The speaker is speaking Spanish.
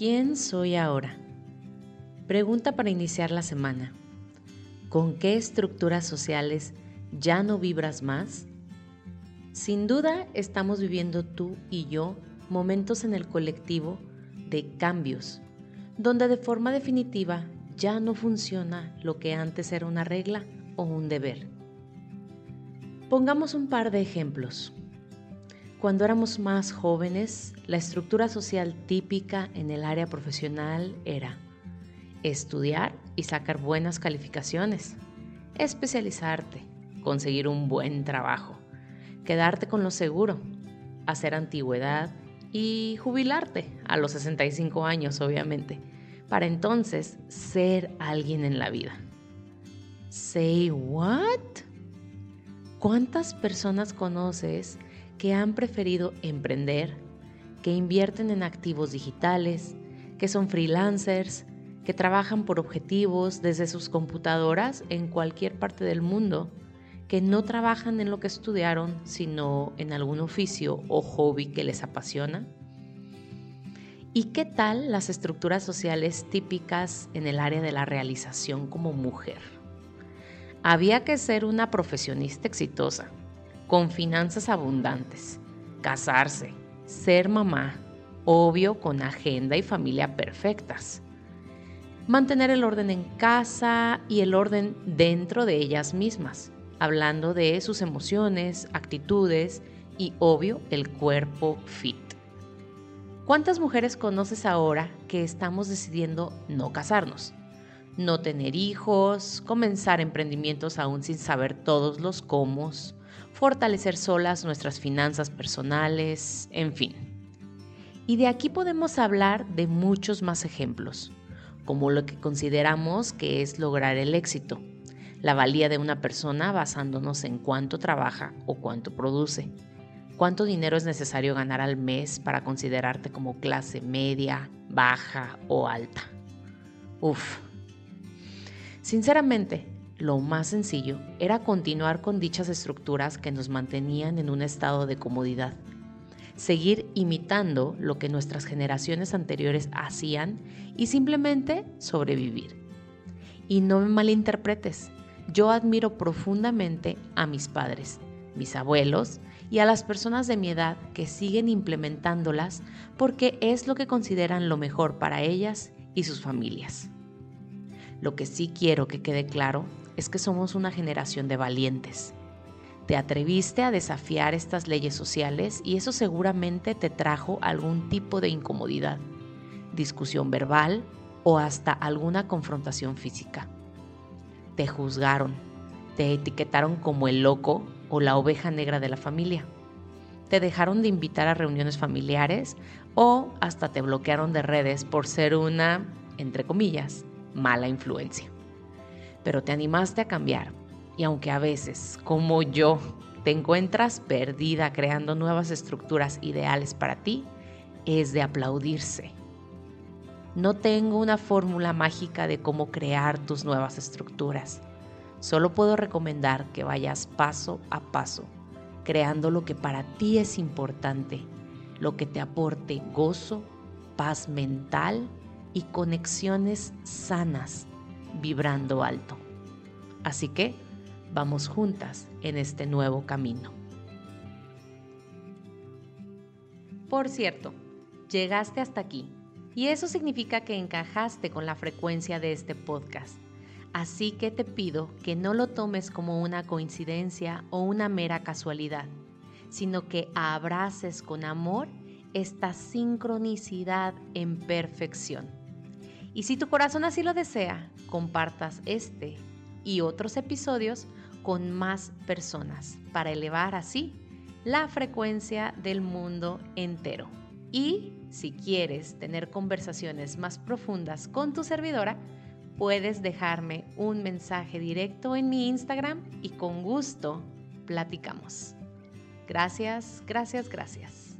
¿Quién soy ahora? Pregunta para iniciar la semana. ¿Con qué estructuras sociales ya no vibras más? Sin duda estamos viviendo tú y yo momentos en el colectivo de cambios, donde de forma definitiva ya no funciona lo que antes era una regla o un deber. Pongamos un par de ejemplos. Cuando éramos más jóvenes, la estructura social típica en el área profesional era estudiar y sacar buenas calificaciones, especializarte, conseguir un buen trabajo, quedarte con lo seguro, hacer antigüedad y jubilarte a los 65 años, obviamente, para entonces ser alguien en la vida. ¿Say what? ¿Cuántas personas conoces que han preferido emprender, que invierten en activos digitales, que son freelancers, que trabajan por objetivos desde sus computadoras en cualquier parte del mundo, que no trabajan en lo que estudiaron, sino en algún oficio o hobby que les apasiona? ¿Y qué tal las estructuras sociales típicas en el área de la realización como mujer? Había que ser una profesionista exitosa, con finanzas abundantes, casarse, ser mamá, obvio con agenda y familia perfectas, mantener el orden en casa y el orden dentro de ellas mismas, hablando de sus emociones, actitudes y obvio el cuerpo fit. ¿Cuántas mujeres conoces ahora que estamos decidiendo no casarnos? No tener hijos, comenzar emprendimientos aún sin saber todos los cómo, fortalecer solas nuestras finanzas personales, en fin. Y de aquí podemos hablar de muchos más ejemplos, como lo que consideramos que es lograr el éxito, la valía de una persona basándonos en cuánto trabaja o cuánto produce, cuánto dinero es necesario ganar al mes para considerarte como clase media, baja o alta. Uf. Sinceramente, lo más sencillo era continuar con dichas estructuras que nos mantenían en un estado de comodidad. Seguir imitando lo que nuestras generaciones anteriores hacían y simplemente sobrevivir. Y no me malinterpretes, yo admiro profundamente a mis padres, mis abuelos y a las personas de mi edad que siguen implementándolas porque es lo que consideran lo mejor para ellas y sus familias. Lo que sí quiero que quede claro es que somos una generación de valientes. Te atreviste a desafiar estas leyes sociales y eso seguramente te trajo algún tipo de incomodidad, discusión verbal o hasta alguna confrontación física. Te juzgaron, te etiquetaron como el loco o la oveja negra de la familia. Te dejaron de invitar a reuniones familiares o hasta te bloquearon de redes por ser una, entre comillas, mala influencia pero te animaste a cambiar. Y aunque a veces, como yo, te encuentras perdida creando nuevas estructuras ideales para ti, es de aplaudirse. No tengo una fórmula mágica de cómo crear tus nuevas estructuras. Solo puedo recomendar que vayas paso a paso, creando lo que para ti es importante, lo que te aporte gozo, paz mental y conexiones sanas vibrando alto. Así que vamos juntas en este nuevo camino. Por cierto, llegaste hasta aquí y eso significa que encajaste con la frecuencia de este podcast. Así que te pido que no lo tomes como una coincidencia o una mera casualidad, sino que abraces con amor esta sincronicidad en perfección y si tu corazón así lo desea, compartas este y otros episodios con más personas para elevar así la frecuencia del mundo entero. Y si quieres tener conversaciones más profundas con tu servidora, puedes dejarme un mensaje directo en mi Instagram y con gusto platicamos. Gracias, gracias, gracias.